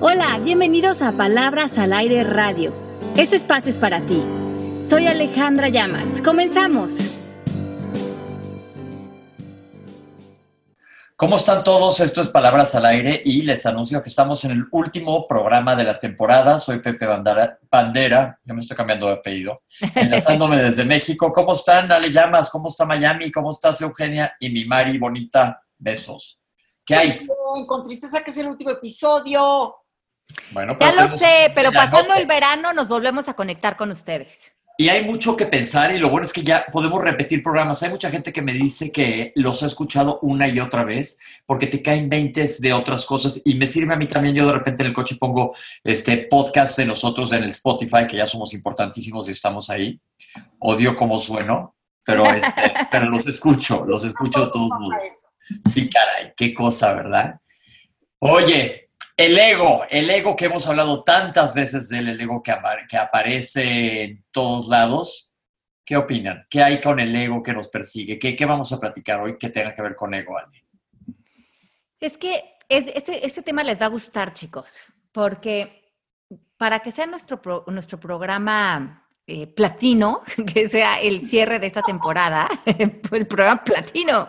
Hola, bienvenidos a Palabras al Aire Radio. Este espacio es para ti. Soy Alejandra Llamas. Comenzamos. ¿Cómo están todos? Esto es Palabras al Aire y les anuncio que estamos en el último programa de la temporada. Soy Pepe Bandera, Bandera ya me estoy cambiando de apellido, enlazándome desde México. ¿Cómo están, Ale Llamas? ¿Cómo está Miami? ¿Cómo estás, Eugenia? Y mi Mari bonita, besos. ¿Qué hay? Con tristeza que es el último episodio. Bueno, ya lo sé, pero pasando el verano nos volvemos a conectar con ustedes. Y hay mucho que pensar y lo bueno es que ya podemos repetir programas. Hay mucha gente que me dice que los ha escuchado una y otra vez porque te caen veintes de otras cosas y me sirve a mí también. Yo de repente en el coche pongo este podcast de nosotros en el Spotify, que ya somos importantísimos y estamos ahí. Odio cómo sueno, pero, este, pero los escucho, los escucho todos. Sí, caray, qué cosa, ¿verdad? Oye, el ego, el ego que hemos hablado tantas veces del el ego que, aparece en todos lados. ¿Qué opinan? ¿Qué hay con el ego que nos persigue? ¿Qué, vamos a platicar hoy que tenga que ver con ego, Ale? Es que este, este, tema les va a gustar, chicos, porque para que sea nuestro, nuestro programa eh, platino, que sea el cierre de esta temporada, el programa platino,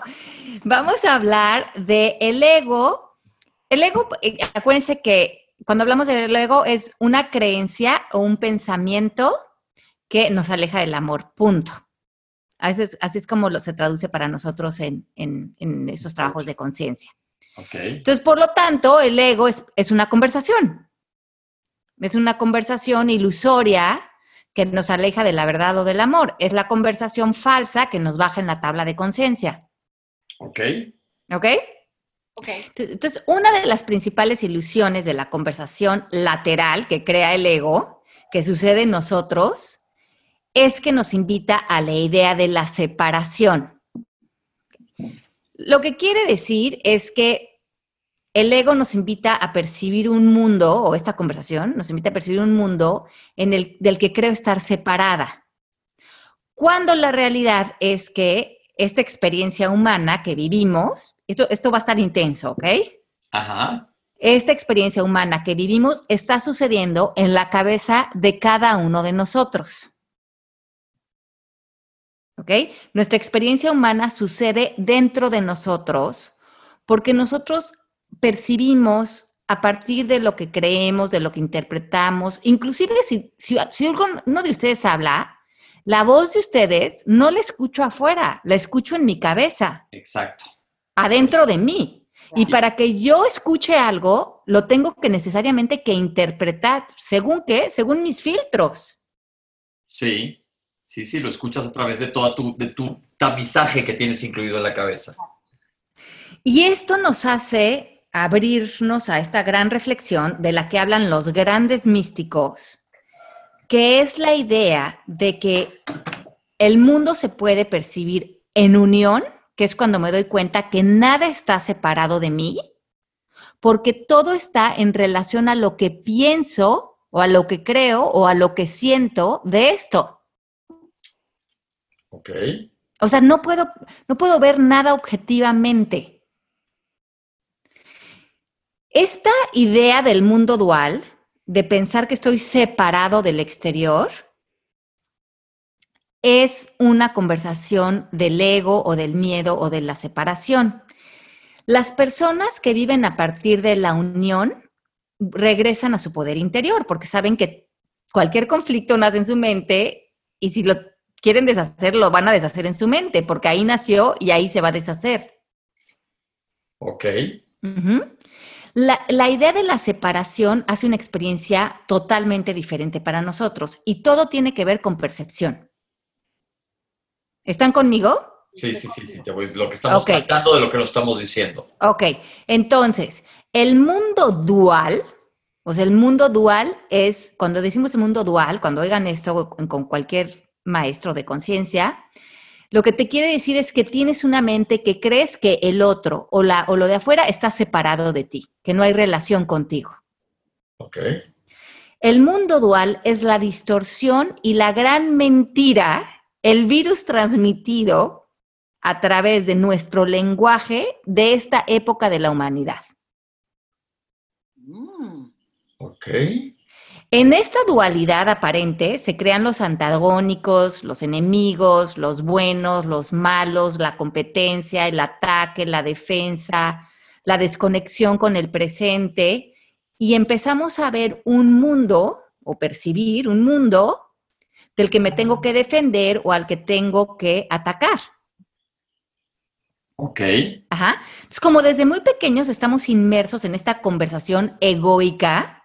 vamos a hablar de el ego el ego, eh, acuérdense que cuando hablamos del ego es una creencia o un pensamiento que nos aleja del amor, punto. Así es, así es como lo se traduce para nosotros en, estos trabajos de conciencia. Entonces, por lo tanto, el ego es, es una conversación. Es una conversación ilusoria que nos aleja de la verdad o del amor. Es la conversación falsa que nos baja en la tabla de conciencia. Ok. ¿Ok? Entonces, una de las principales ilusiones de la conversación lateral que crea el ego, que sucede en nosotros, es que nos invita a la idea de la separación. Lo que quiere decir es que el ego nos invita a percibir un mundo, o esta conversación nos invita a percibir un mundo en el, del que creo estar separada. Cuando la realidad es que esta experiencia humana que vivimos, esto, esto va a estar intenso, ¿ok? Ajá. Esta experiencia humana que vivimos está sucediendo en la cabeza de cada uno de nosotros. ¿Ok? Nuestra experiencia humana sucede dentro de nosotros porque nosotros percibimos a partir de lo que creemos, de lo que interpretamos, inclusive si, si, si uno de ustedes habla, la voz de ustedes no la escucho afuera, la escucho en mi cabeza. Exacto. Adentro de mí. Y para que yo escuche algo, lo tengo que necesariamente que interpretar. ¿Según qué? Según mis filtros. Sí, sí, sí, lo escuchas a través de todo tu, de tu tamizaje que tienes incluido en la cabeza. Y esto nos hace abrirnos a esta gran reflexión de la que hablan los grandes místicos que es la idea de que el mundo se puede percibir en unión, que es cuando me doy cuenta que nada está separado de mí, porque todo está en relación a lo que pienso o a lo que creo o a lo que siento de esto. Ok. O sea, no puedo, no puedo ver nada objetivamente. Esta idea del mundo dual de pensar que estoy separado del exterior es una conversación del ego o del miedo o de la separación. Las personas que viven a partir de la unión regresan a su poder interior porque saben que cualquier conflicto nace en su mente y si lo quieren deshacer, lo van a deshacer en su mente porque ahí nació y ahí se va a deshacer. Ok. La, idea de la separación hace una experiencia totalmente diferente para nosotros y todo tiene que ver con percepción. ¿Están conmigo? Sí, sí, sí, sí, lo que estamos tratando de lo que nos estamos diciendo. Ok, entonces, el mundo dual, o sea, el mundo dual es, cuando decimos el mundo dual, cuando oigan esto con cualquier maestro de conciencia, lo que te quiere decir es que tienes una mente que crees que el otro o, la, o lo de afuera está separado de ti, que no hay relación contigo. Ok. El mundo dual es la distorsión y la gran mentira, el virus transmitido a través de nuestro lenguaje de esta época de la humanidad. Mm. Ok. En esta dualidad aparente se crean los antagónicos, los enemigos, los buenos, los malos, la competencia, el ataque, la defensa, la desconexión con el presente y empezamos a ver un mundo o percibir un mundo del que me tengo que defender o al que tengo que atacar. Ok. Ajá. Entonces, como desde muy pequeños estamos inmersos en esta conversación egoica,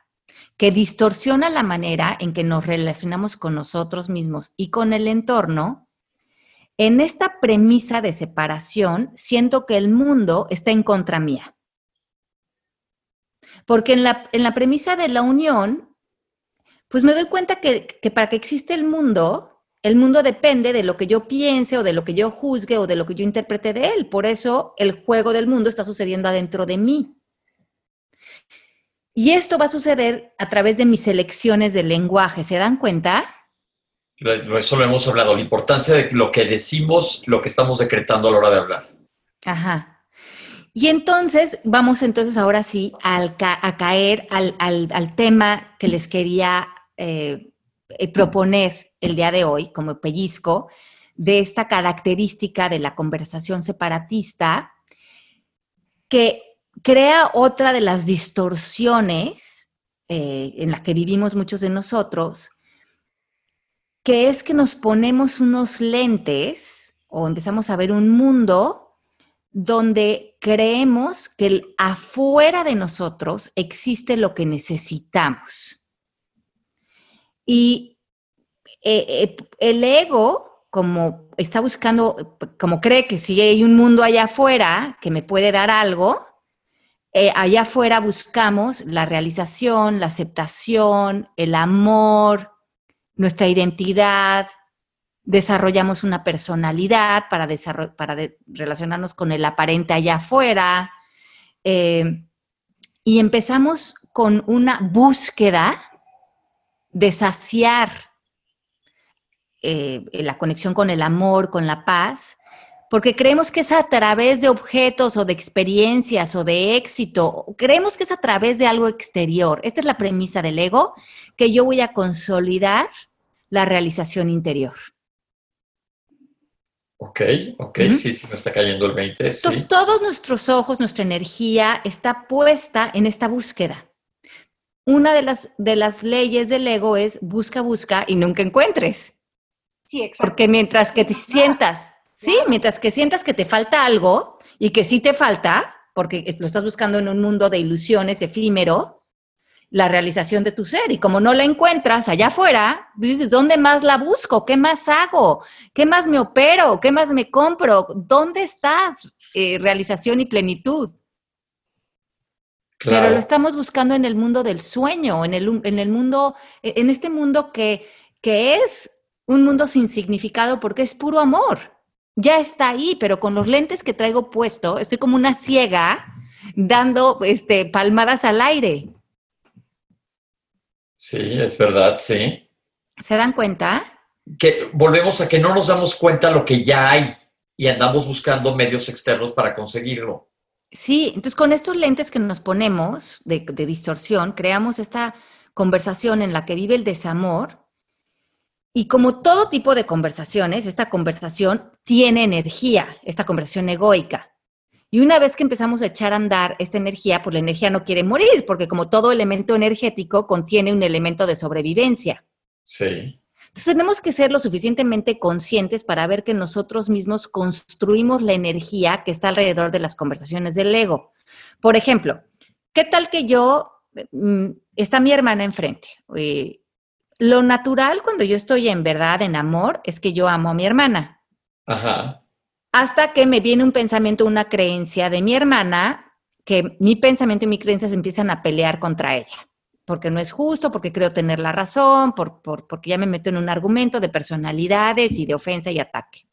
que distorsiona la manera en que nos relacionamos con nosotros mismos y con el entorno, en esta premisa de separación siento que el mundo está en contra mía. Porque en la, en la premisa de la unión, pues me doy cuenta que, que para que existe el mundo, el mundo depende de lo que yo piense o de lo que yo juzgue o de lo que yo interprete de él. Por eso el juego del mundo está sucediendo adentro de mí. Y esto va a suceder a través de mis elecciones de lenguaje. ¿Se dan cuenta? Eso lo hemos hablado, la importancia de lo que decimos, lo que estamos decretando a la hora de hablar. Ajá. Y entonces, vamos entonces ahora sí a caer al, tema que les quería eh, eh, proponer el día de hoy como pellizco de esta característica de la conversación separatista que crea otra de las distorsiones eh, en la que vivimos muchos de nosotros, que es que nos ponemos unos lentes o empezamos a ver un mundo donde creemos que afuera de nosotros existe lo que necesitamos. Y eh, eh, el ego, como está buscando, como cree que si hay un mundo allá afuera que me puede dar algo, eh, allá afuera buscamos la realización, la aceptación, el amor, nuestra identidad, desarrollamos una personalidad para, relacionarnos con el aparente allá afuera eh, y empezamos con una búsqueda de saciar eh, la conexión con el amor, con la paz, porque creemos que es a través de objetos o de experiencias o de éxito, creemos que es a través de algo exterior. Esta es la premisa del ego, que yo voy a consolidar la realización interior. Ok, ok, sí, sí, me está cayendo el 20. Entonces, todos nuestros ojos, nuestra energía está puesta en esta búsqueda. Una de las, de las leyes del ego es busca, busca y nunca encuentres. Sí, exacto. Porque mientras que te sientas Sí, mientras que sientas que te falta algo y que sí te falta, porque lo estás buscando en un mundo de ilusiones efímero, la realización de tu ser. Y como no la encuentras allá afuera, dices, ¿dónde más la busco? ¿Qué más hago? ¿Qué más me opero? ¿Qué más me compro? ¿Dónde estás? Eh, realización y plenitud. Pero lo estamos buscando en el mundo del sueño, en el, en el mundo, en este mundo que, que es un mundo sin significado porque es puro amor ya está ahí, pero con los lentes que traigo puesto, estoy como una ciega dando este, palmadas al aire. Sí, es verdad, sí. ¿Se dan cuenta? Que volvemos a que no nos damos cuenta lo que ya hay y andamos buscando medios externos para conseguirlo. Sí, entonces con estos lentes que nos ponemos de distorsión, creamos esta conversación en la que vive el desamor y como todo tipo de conversaciones, esta conversación tiene energía, esta conversación egoica. Y una vez que empezamos a echar a andar esta energía, pues la energía no quiere morir, porque como todo elemento energético contiene un elemento de sobrevivencia. Sí. Entonces tenemos que ser lo suficientemente conscientes para ver que nosotros mismos construimos la energía que está alrededor de las conversaciones del ego. Por ejemplo, ¿qué tal que yo, mm, está mi hermana enfrente? Eh, lo natural cuando yo estoy en verdad, en amor, es que yo amo a mi hermana. Ajá. Hasta que me viene un pensamiento, una creencia de mi hermana, que mi pensamiento y mi creencia se empiezan a pelear contra ella. Porque no es justo, porque creo tener la razón, por, porque ya me meto en un argumento de personalidades y de ofensa y ataque.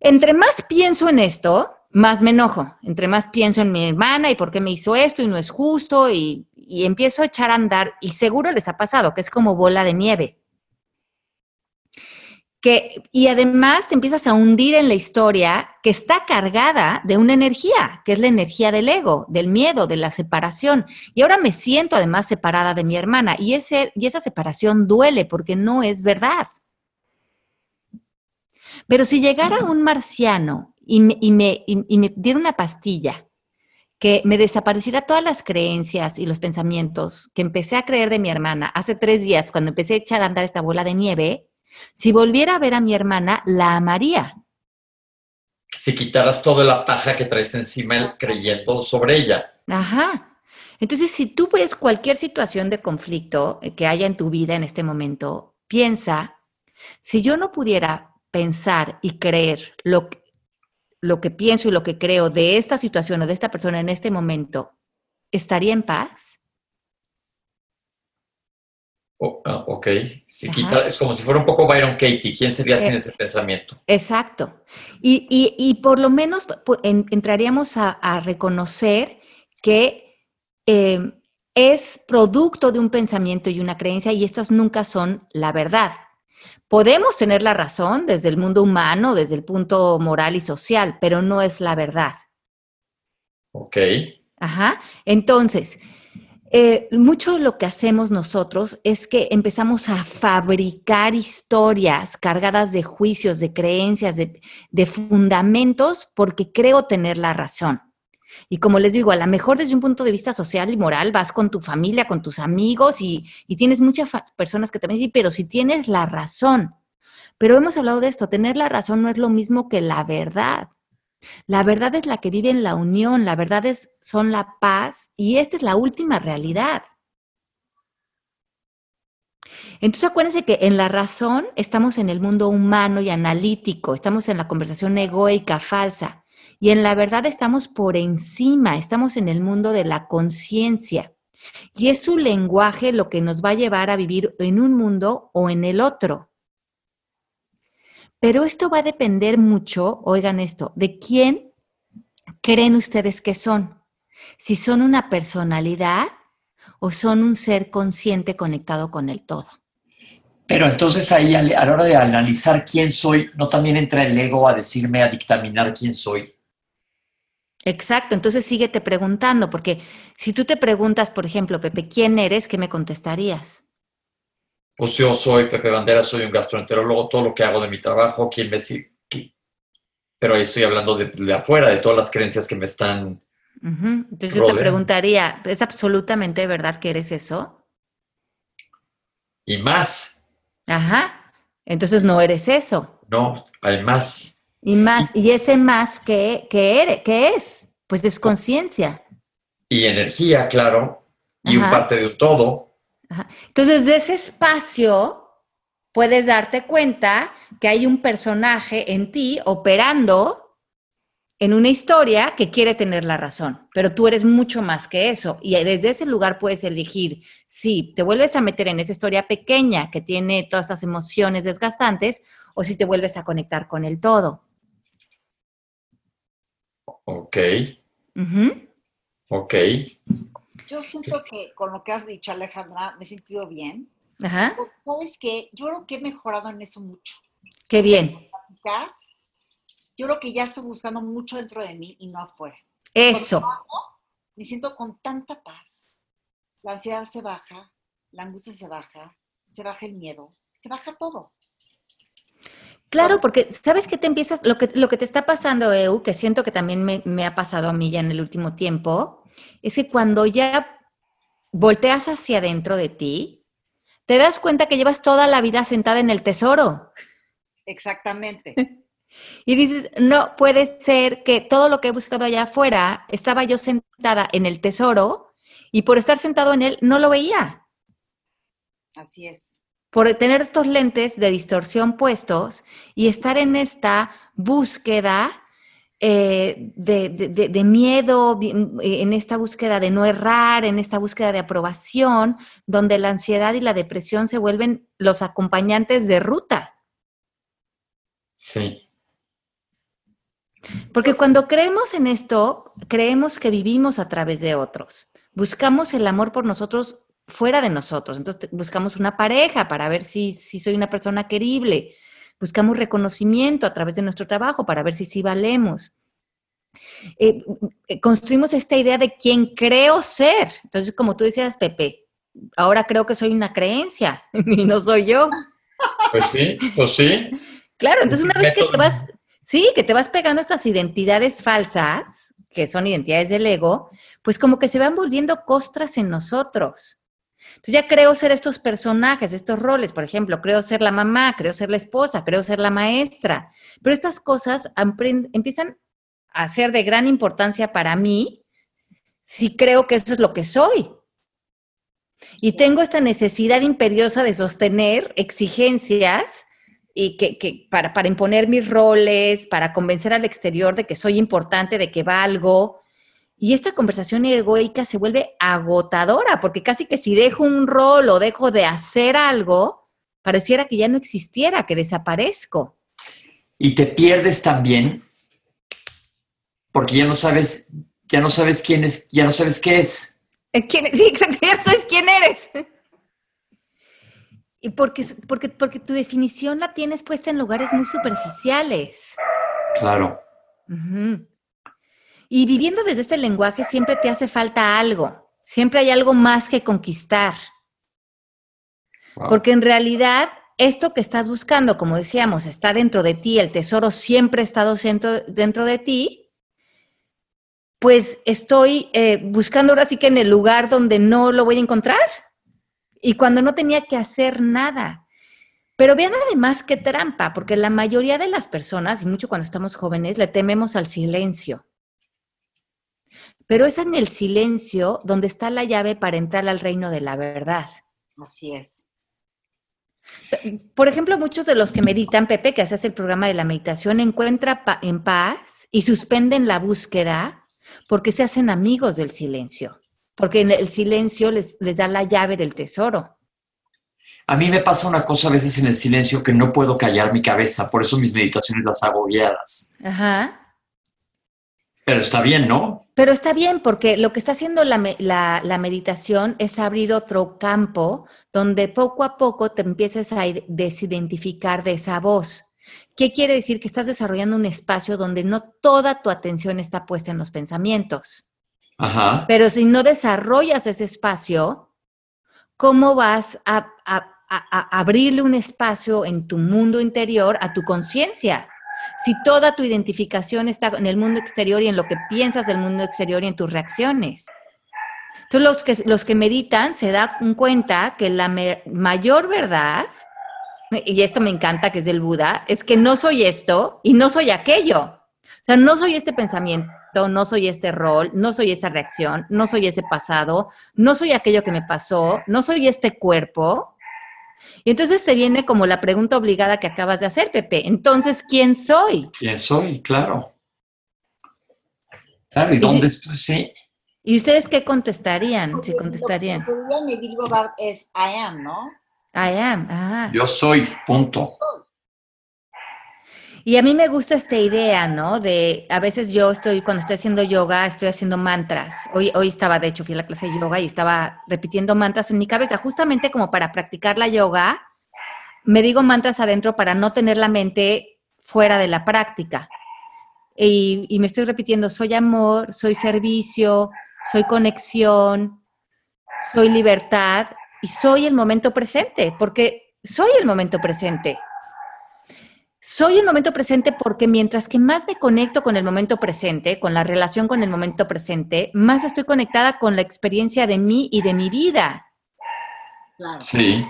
Entre más pienso en esto, más me enojo. Entre más pienso en mi hermana y por qué me hizo esto y no es justo y, empiezo a echar a andar y seguro les ha pasado que es como bola de nieve. que, y además te empiezas a hundir en la historia que está cargada de una energía, que es la energía del ego, del miedo, de la separación. Y ahora me siento además separada de mi hermana y, ese, y esa separación duele porque no es verdad. Pero si llegara un marciano y me, y me, y me diera una pastilla que me desapareciera todas las creencias y los pensamientos que empecé a creer de mi hermana hace tres días, cuando empecé a echar a andar esta bola de nieve, si volviera a ver a mi hermana, la amaría. Si quitaras toda la paja que traes encima creyendo sobre ella. Ajá. Entonces, si tú ves cualquier situación de conflicto eh, que haya en tu vida en este momento, piensa, si yo no pudiera pensar y creer lo, lo que pienso y lo que creo de esta situación o de esta persona en este momento, ¿estaría en paz? Oh, ah, ok, si quita, es como si fuera un poco Byron Katie, ¿quién sería sin eh, ese pensamiento? Exacto. Y, y, y por lo menos entraríamos a, a, reconocer que eh, es producto de un pensamiento y una creencia y estas nunca son la verdad. Podemos tener la razón desde el mundo humano, desde el punto moral y social, pero no es la verdad. Ok. Ajá. Entonces, eh, mucho de lo que hacemos nosotros es que empezamos a fabricar historias cargadas de juicios, de creencias, de, de, fundamentos, porque creo tener la razón. Y como les digo, a lo mejor desde un punto de vista social y moral vas con tu familia, con tus amigos y, tienes muchas personas que también dicen, pero si tienes la razón. Pero hemos hablado de esto, tener la razón no es lo mismo que la verdad. La verdad es la que vive en la unión, la verdad es, son la paz y esta es la última realidad. Entonces acuérdense que en la razón estamos en el mundo humano y analítico, estamos en la conversación egoica, falsa, y en la verdad estamos por encima, estamos en el mundo de la conciencia. Y es su lenguaje lo que nos va a llevar a vivir en un mundo o en el otro. Pero esto va a depender mucho, oigan esto, de quién creen ustedes que son. Si son una personalidad o son un ser consciente conectado con el todo. Pero entonces ahí a la hora de analizar quién soy, ¿no también entra el ego a decirme, a dictaminar quién soy? Exacto, entonces síguete preguntando, porque si tú te preguntas, por ejemplo, Pepe, ¿quién eres? ¿Qué me contestarías? Pues yo soy Pepe Bandera, soy un gastroenterólogo, todo lo que hago de mi trabajo, ¿quién me sigue? Pero ahí estoy hablando de, afuera, de todas las creencias que me están. Entonces yo te preguntaría, ¿es absolutamente verdad que eres eso? Y más. Ajá. Entonces no eres eso. No, hay más. Y más, y ese más que, que eres, ¿qué es? Pues es conciencia. Y energía, claro, y un parte de todo. Entonces, de ese espacio puedes darte cuenta que hay un personaje en ti operando en una historia que quiere tener la razón, pero tú eres mucho más que eso y desde ese lugar puedes elegir si te vuelves a meter en esa historia pequeña que tiene todas estas emociones desgastantes o si te vuelves a conectar con el todo. Ok. Ok. Yo siento que con lo que has dicho, Alejandra, me he sentido bien. Ajá. ¿Sabes qué? Yo creo que he mejorado en eso mucho. Qué bien. Yo creo que ya estoy buscando mucho dentro de mí y no afuera. Eso. Me siento con tanta paz. La ansiedad se baja, la angustia se baja, se baja el miedo, se baja todo. Claro, porque sabes que te empiezas, lo que, lo que te está pasando, Eu, que siento que también me, me ha pasado a mí ya en el último tiempo, es que cuando ya volteas hacia adentro de ti, te das cuenta que llevas toda la vida sentada en el tesoro. Exactamente. y dices, no puede ser que todo lo que he buscado allá afuera, estaba yo sentada en el tesoro y por estar sentado en él no lo veía. Así es. Por tener estos lentes de distorsión puestos y estar en esta búsqueda eh, de, miedo, eh, en esta búsqueda de no errar, en esta búsqueda de aprobación, donde la ansiedad y la depresión se vuelven los acompañantes de ruta. Sí. Porque cuando creemos en esto, creemos que vivimos a través de otros. Buscamos el amor por nosotros fuera de nosotros. Entonces buscamos una pareja para ver si, si soy una persona querible buscamos reconocimiento a través de nuestro trabajo para ver si sí valemos. Eh, eh, construimos esta idea de quién creo ser. Entonces, como tú decías, Pepe, ahora creo que soy una creencia y no soy yo. Pues sí, pues sí. Claro, entonces una vez que te vas, sí, que te vas pegando estas identidades falsas, que son identidades del ego, pues como que se van volviendo costras en nosotros. Entonces ya creo ser estos personajes, estos roles, por ejemplo, creo ser la mamá, creo ser la esposa, creo ser la maestra, pero estas cosas empiezan a ser de gran importancia para mí si creo que eso es lo que soy. Y tengo esta necesidad imperiosa de sostener exigencias y que, para, para, imponer mis roles, para convencer al exterior de que soy importante, de que valgo. Y esta conversación egoica se vuelve agotadora, porque casi que si dejo un rol o dejo de hacer algo, pareciera que ya no existiera, que desaparezco. Y te pierdes también, porque ya no sabes, ya no sabes quién es, ya no sabes qué es. ¿Quién, sí, exacto, ya sabes quién eres. Y porque, porque, porque tu definición la tienes puesta en lugares muy superficiales. Claro. Y viviendo desde este lenguaje siempre te hace falta algo. Siempre hay algo más que conquistar. Porque en realidad esto que estás buscando, como decíamos, está dentro de ti, el tesoro siempre ha estado dentro, de ti, pues estoy eh, buscando ahora sí que en el lugar donde no lo voy a encontrar y cuando no tenía que hacer nada. Pero vean además qué trampa, porque la mayoría de las personas, y mucho cuando estamos jóvenes, le tememos al silencio. Pero es en el silencio donde está la llave para entrar al reino de la verdad. Así es. Por ejemplo, muchos de los que meditan, Pepe, que hace el programa de la meditación, encuentra en paz y suspenden la búsqueda porque se hacen amigos del silencio porque en el silencio les, les da la llave del tesoro. A mí me pasa una cosa a veces en el silencio que no puedo callar mi cabeza, por eso mis meditaciones las hago guiadas. Ajá. Pero está bien, ¿no? Pero está bien, porque lo que está haciendo la, la, meditación es abrir otro campo donde poco a poco te empieces a desidentificar de esa voz. ¿Qué quiere decir? Que estás desarrollando un espacio donde no toda tu atención está puesta en los pensamientos. Pero si no desarrollas ese espacio, ¿cómo vas a, abrirle un espacio en tu mundo interior a tu conciencia? Si toda tu identificación está en el mundo exterior y en lo que piensas del mundo exterior y en tus reacciones. Entonces, los que, los que meditan se dan cuenta que la mayor verdad, y esto me encanta que es del Buda, es que no soy esto y no soy aquello. O sea, no soy este pensamiento, no soy este rol, no soy esa reacción, no soy ese pasado, no soy aquello que me pasó, no soy este cuerpo. Y entonces te viene como la pregunta obligada que acabas de hacer, Pepe. Entonces, ¿quién soy? ¿Quién soy? Claro. Claro, ¿y dónde estoy? Sí. ¿Y ustedes qué contestarían? Si contestarían. Lo que es I am, ¿no? I am, ajá. Yo soy, punto. Y a mí me gusta esta idea, ¿no? De a veces yo estoy, cuando estoy haciendo yoga, estoy haciendo mantras. Hoy, hoy estaba, de hecho, fui a la clase de yoga y estaba repitiendo mantras en mi cabeza, justamente como para practicar la yoga. Me digo mantras adentro para no tener la mente fuera de la práctica. Y, y me estoy repitiendo, soy amor, soy servicio, soy conexión, soy libertad y soy el momento presente, porque soy el momento presente soy el momento presente porque mientras que más me conecto con el momento presente, con la relación con el momento presente, más estoy conectada con la experiencia de mí y de mi vida. Claro. Sí.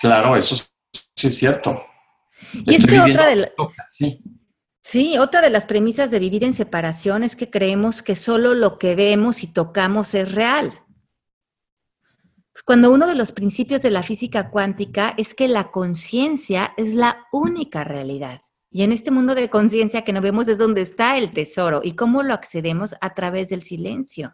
Claro, eso sí es cierto. Y es que otra de sí. sí, otra de las premisas de vivir en separación es que creemos que solo lo que vemos y tocamos es real. Cuando uno de los principios de la física cuántica es que la conciencia es la única realidad. Y en este mundo de conciencia que no vemos es donde está el tesoro y cómo lo accedemos a través del silencio.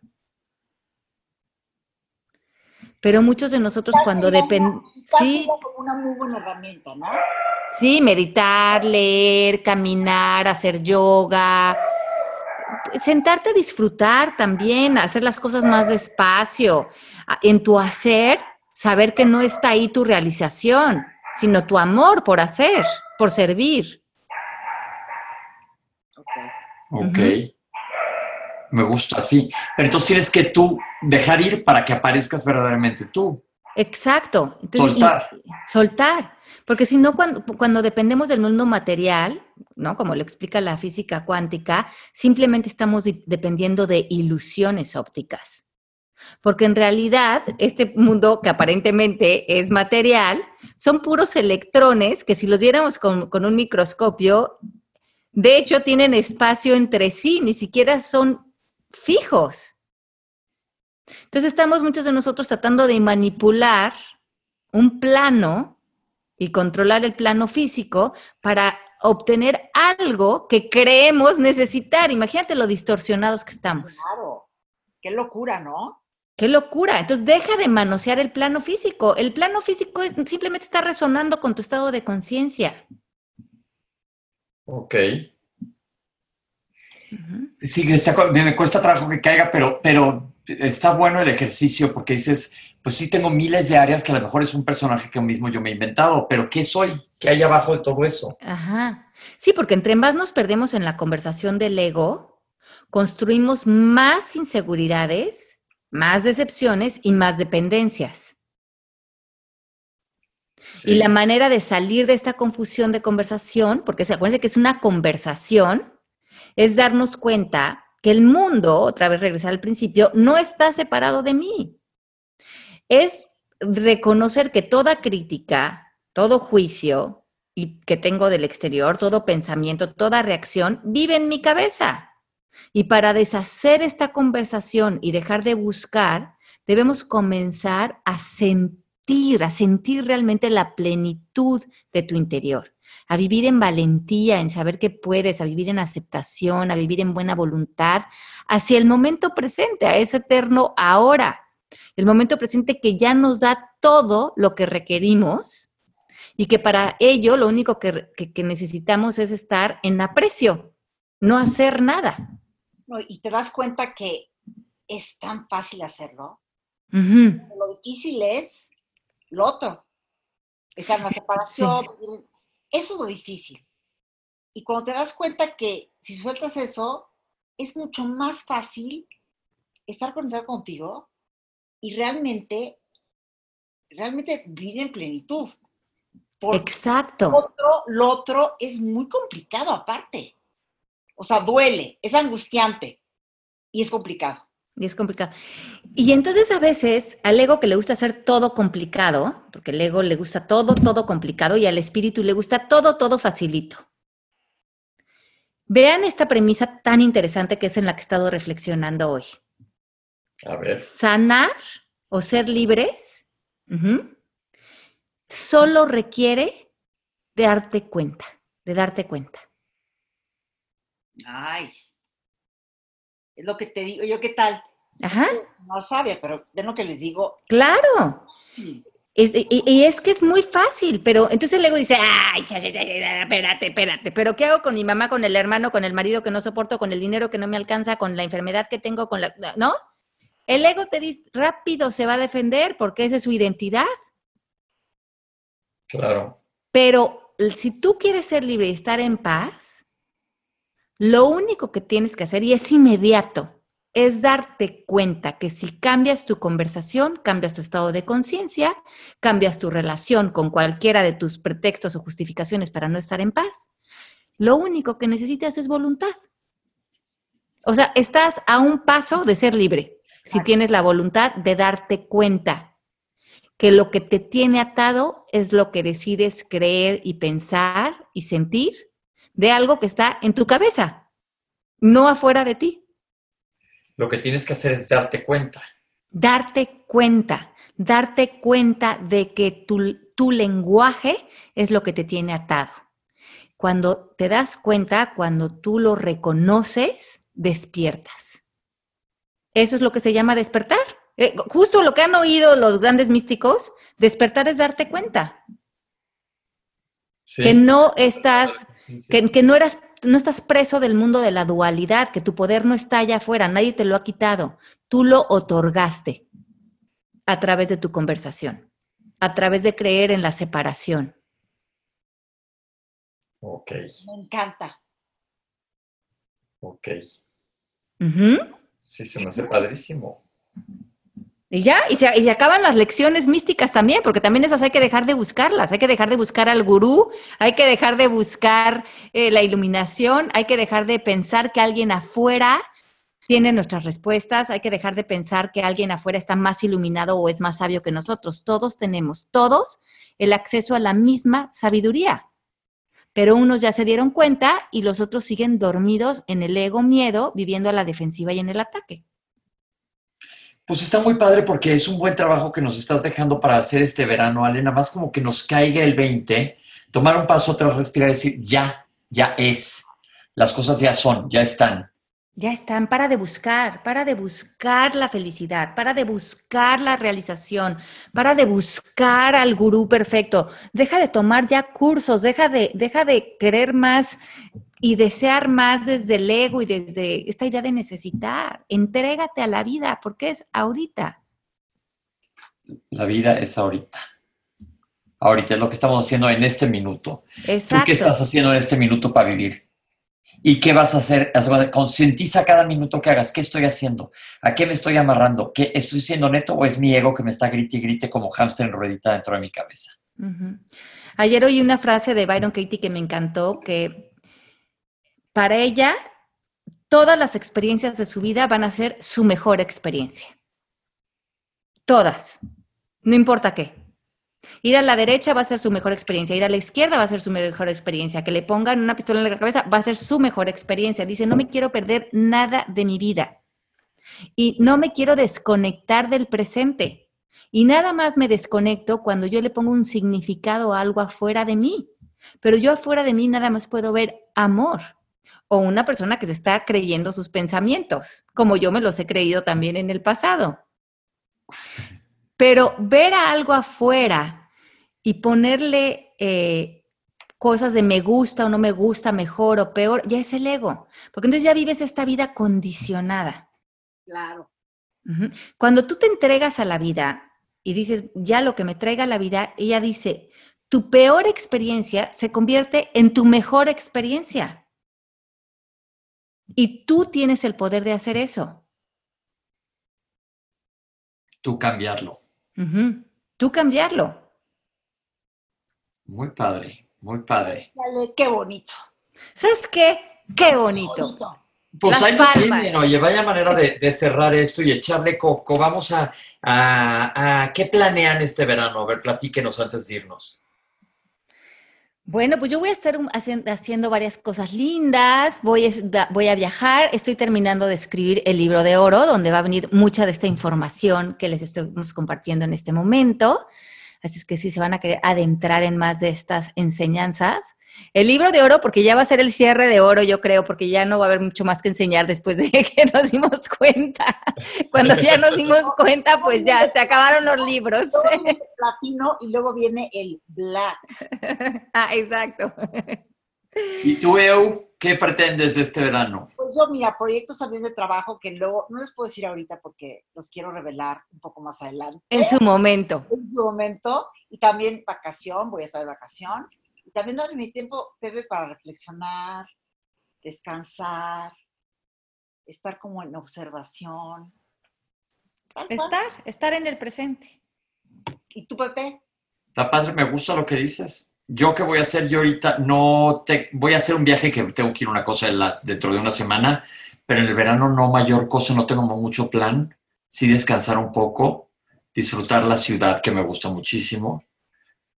Pero muchos de nosotros cuando dependen... Sí, como una muy buena herramienta, ¿no? Sí, meditar, leer, caminar, hacer yoga, sentarte a disfrutar también, hacer las cosas más despacio en tu hacer, saber que no está ahí tu realización, sino tu amor por hacer, por servir. Ok. Me gusta así. Pero entonces tienes que tú dejar ir para que aparezcas verdaderamente tú. Exacto. Entonces, y- Soltar. soltar. Porque si no, cuando, cuando dependemos del mundo material, ¿no? Como lo explica la física cuántica, simplemente estamos di- dependiendo de ilusiones ópticas. Porque en realidad, este mundo que aparentemente es material, son puros electrones que si los viéramos con, con un microscopio, de hecho tienen espacio entre sí, ni siquiera son fijos. Entonces estamos muchos de nosotros tratando de manipular un plano y controlar el plano físico para obtener algo que creemos necesitar. Imagínate lo distorsionados que estamos. Claro. Qué locura, ¿no? ¡Qué locura! Entonces deja de manosear el plano físico. El plano físico es- simplemente está resonando con tu estado de conciencia. Ok. Sí, está me cuesta trabajo que caiga, pero, pero está bueno el ejercicio porque dices, pues sí tengo miles de áreas que a lo mejor es un personaje que mismo yo me he inventado, pero ¿qué soy? ¿Qué hay abajo de todo eso? Ajá. Sí, porque entre más nos perdemos en la conversación del ego, construimos más inseguridades, más decepciones y más dependencias. Sí. Y la manera de salir de esta confusión de conversación, porque se acuérdense que es una conversación, es darnos cuenta que el mundo, otra vez regresar al principio, no está separado de mí. Es reconocer que toda crítica, todo juicio que tengo del exterior, todo pensamiento, toda reacción, vive en mi cabeza. Y para deshacer esta conversación y dejar de buscar, debemos comenzar a sentir, a sentir realmente la plenitud de tu interior, a vivir en valentía, en saber que puedes, a vivir en aceptación, a vivir en buena voluntad, hacia el momento presente, a ese eterno ahora, el momento presente que ya nos da todo lo que requerimos y que para ello lo único que, que- que necesitamos es estar en aprecio, no hacer nada. No, y te das cuenta que es tan fácil hacerlo. Lo difícil es lo otro. Estar en la separación. vivir- Eso es lo difícil. Y cuando te das cuenta que si sueltas eso, es mucho más fácil estar conectado contigo y realmente, realmente vivir en plenitud. Porque Exacto. lo otro, lo otro es muy complicado aparte. O sea, duele, es angustiante y es complicado. Y es complicado. Y entonces a veces al ego que le gusta hacer todo complicado, porque el ego le gusta todo, todo complicado, y al espíritu le gusta todo, todo facilito. Vean esta premisa tan interesante que es en la que he estado reflexionando hoy. A ver. Sanar o ser libres solo requiere de darte cuenta, de darte cuenta. Ay, es lo que te digo. Yo, ¿qué tal? Ajá, No sabía, pero ven lo que les digo. claro. Sí, Es- y, y es que es muy fácil, pero entonces el ego dice, ay, espérate, espérate, pero ¿qué hago con mi mamá, con el hermano, con el marido que no soporto, con el dinero que no me alcanza, con la enfermedad que tengo, con la... ¿No? El ego te dice, rápido se va a defender porque esa es su identidad, Claro. pero si tú quieres ser libre y estar en paz, lo único que tienes que hacer, y es inmediato, es darte cuenta que si cambias tu conversación, cambias tu estado de conciencia, cambias tu relación con cualquiera de tus pretextos o justificaciones para no estar en paz, lo único que necesitas es voluntad. O sea, estás a un paso de ser libre, si tienes la voluntad de darte cuenta que lo que te tiene atado es lo que decides creer y pensar y sentir de algo que está en tu cabeza, no afuera de ti. Lo que tienes que hacer es darte cuenta. Darte cuenta, darte cuenta de que tu, tu lenguaje es lo que te tiene atado. Cuando te das cuenta, cuando tú lo reconoces, despiertas. Eso es lo que se llama despertar. Eh, justo lo que han oído los grandes místicos, despertar es darte cuenta Sí. que no estás que, no eras, no estás preso del mundo de la dualidad, que tu poder no está allá afuera, nadie te lo ha quitado. Tú lo otorgaste a través de tu conversación, a través de creer en la separación. Ok, Me encanta. ok. Sí, se me hace padrísimo. Y ya, y se, y se acaban las lecciones místicas también, porque también esas hay que dejar de buscarlas, hay que dejar de buscar al gurú, hay que dejar de buscar eh, la iluminación, hay que dejar de pensar que alguien afuera tiene nuestras respuestas, hay que dejar de pensar que alguien afuera está más iluminado o es más sabio que nosotros. Todos tenemos, todos, el acceso a la misma sabiduría. Pero unos ya se dieron cuenta y los otros siguen dormidos en el ego miedo, viviendo a la defensiva y en el ataque. Pues está muy padre porque es un buen trabajo que nos estás dejando para hacer este verano, Ale. Nada más como que nos caiga el 20, tomar un paso atrás, respirar y decir, ya, ya es. Las cosas ya son, ya están. Ya están, para de buscar, para de buscar la felicidad, para de buscar la realización, para de buscar al gurú perfecto. Deja de tomar ya cursos, deja de, deja de querer más y desear más desde el ego y desde esta idea de necesitar. Entrégate a la vida, porque es ahorita. La vida es ahorita. Ahorita es lo que estamos haciendo en este minuto. ¿Tú Exacto. qué estás haciendo en este minuto para vivir? ¿Y qué vas a hacer? Concientiza cada minuto que hagas. ¿Qué estoy haciendo? ¿A qué me estoy amarrando? ¿Qué, ¿Estoy siendo neto o es mi ego que me está grite y grite como hámster en ruedita dentro de mi cabeza? Ayer oí una frase de Byron Katie que me encantó, que para ella todas las experiencias de su vida van a ser su mejor experiencia. Todas. No importa qué. Ir a la derecha va a ser su mejor experiencia, ir a la izquierda va a ser su mejor experiencia, que le pongan una pistola en la cabeza va a ser su mejor experiencia. Dice, no me quiero perder nada de mi vida y no me quiero desconectar del presente. Y nada más me desconecto cuando yo le pongo un significado a algo afuera de mí. Pero yo afuera de mí nada más puedo ver amor o una persona que se está creyendo sus pensamientos, como yo me los he creído también en el pasado. Pero ver a algo afuera y ponerle eh, cosas de me gusta o no me gusta, mejor o peor, ya es el ego. Porque entonces ya vives esta vida condicionada. Claro. Cuando tú te entregas a la vida y dices, ya lo que me traiga la vida, ella dice, tu peor experiencia se convierte en tu mejor experiencia. Y tú tienes el poder de hacer eso. Tú cambiarlo. Tú cambiarlo. Muy padre, muy padre. Dale, qué bonito. ¿Sabes qué? Qué bonito. Pues Las ahí lo palmas. tienen, oye, vaya manera de, de cerrar esto y echarle coco. Vamos a, a, a- ¿Qué planean este verano? A ver, platíquenos antes de irnos. Bueno, pues yo voy a estar hacien- haciendo varias cosas lindas, voy, va- voy a viajar, estoy terminando de escribir el libro de oro, donde va a venir mucha de esta información que les estamos compartiendo en este momento. Así es que sí se van a querer adentrar en más de estas enseñanzas. El libro de oro, porque ya va a ser el cierre de oro, yo creo, porque ya no va a haber mucho más que enseñar después de que nos dimos cuenta. Cuando ya nos dimos cuenta, pues ya se acabaron los libros. El platino y luego viene el black. Ah, exacto. ¿Y tú, Eu, qué pretendes de este verano? Pues yo, mira, proyectos también de trabajo que luego, no les puedo decir ahorita porque los quiero revelar un poco más adelante. En su momento. en su momento. Y también vacación, voy a estar de vacación. Y también darle mi tiempo, Pepe, para reflexionar, descansar, estar como en observación. Tal cual. Estar, estar en el presente. ¿Y tú, Pepe? Está padre, me gusta lo que dices. Yo qué voy a hacer yo ahorita, no te, voy a hacer un viaje que tengo que ir a una cosa dentro de una semana, pero en el verano no mayor cosa, no tengo mucho plan. Sí descansar un poco, disfrutar la ciudad que me gusta muchísimo.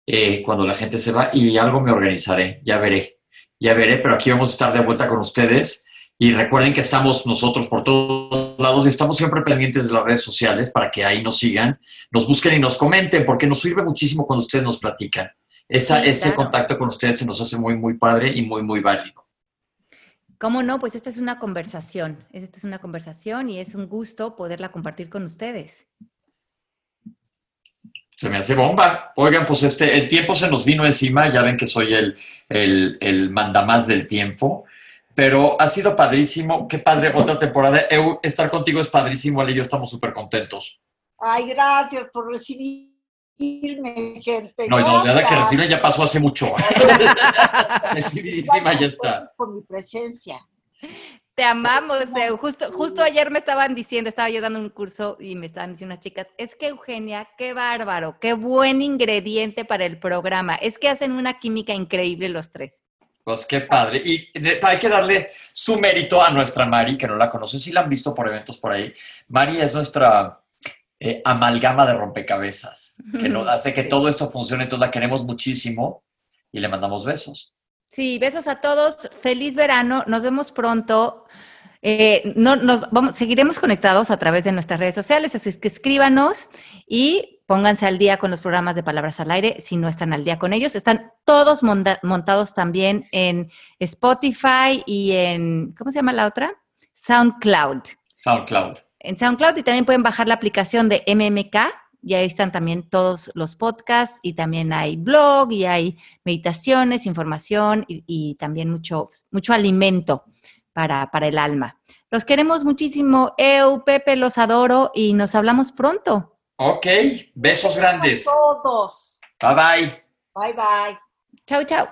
eh, cuando la gente se va y algo me organizaré, ya veré, ya veré, pero aquí vamos a estar de vuelta con ustedes. Y recuerden que estamos nosotros por todos lados y estamos siempre pendientes de las redes sociales para que ahí nos sigan, nos busquen y nos comenten, porque nos sirve muchísimo cuando ustedes nos platican. Esa, Sí, ese claro. contacto con ustedes se nos hace muy, muy padre y muy, muy válido. ¿Cómo no? Pues esta es una conversación. Esta es una conversación y es un gusto poderla compartir con ustedes. Se me hace bomba. Oigan, pues este, el tiempo se nos vino encima, ya ven que soy el, el, el mandamás del tiempo, pero ha sido padrísimo, qué padre, otra temporada. Eu, estar contigo es padrísimo, Ale y yo estamos súper contentos. Ay, gracias por recibirme. Recibirme, gente. No, no, nada que gracias. reciben ya pasó hace mucho. Recibidísima ya está. Gracias por mi presencia. Te amamos,Eu. Justo, justo ayer me estaban diciendo, estaba yo dando un curso y me estaban diciendo unas chicas, es que Eugenia, qué bárbaro, qué buen ingrediente para el programa. Es que hacen una química increíble los tres. Pues qué padre. Y hay que darle su mérito a nuestra Mari, que no la conocen, si la han visto por eventos por ahí. Mari es nuestra eh, amalgama de rompecabezas, que nos hace que todo esto funcione, entonces la queremos muchísimo y le mandamos besos. Sí, besos a todos, feliz verano, nos vemos pronto. Eh, no, nos vamos, seguiremos conectados a través de nuestras redes sociales, así es que escríbanos y pónganse al día con los programas de Palabras al Aire si no están al día con ellos. Están todos monta- montados también en Spotify y en, ¿cómo se llama la otra? SoundCloud. SoundCloud. En SoundCloud y también pueden bajar la aplicación de MMK y ahí están también todos los podcasts y también hay blog y hay meditaciones, información y, y también mucho, mucho alimento para, para el alma. Los queremos muchísimo, Eu, Pepe, los adoro y nos hablamos pronto. Ok, besos grandes. A todos. Bye bye. Bye, bye. Chau, chau.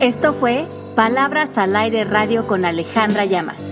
Esto fue Palabras al Aire Radio con Alejandra Llamas.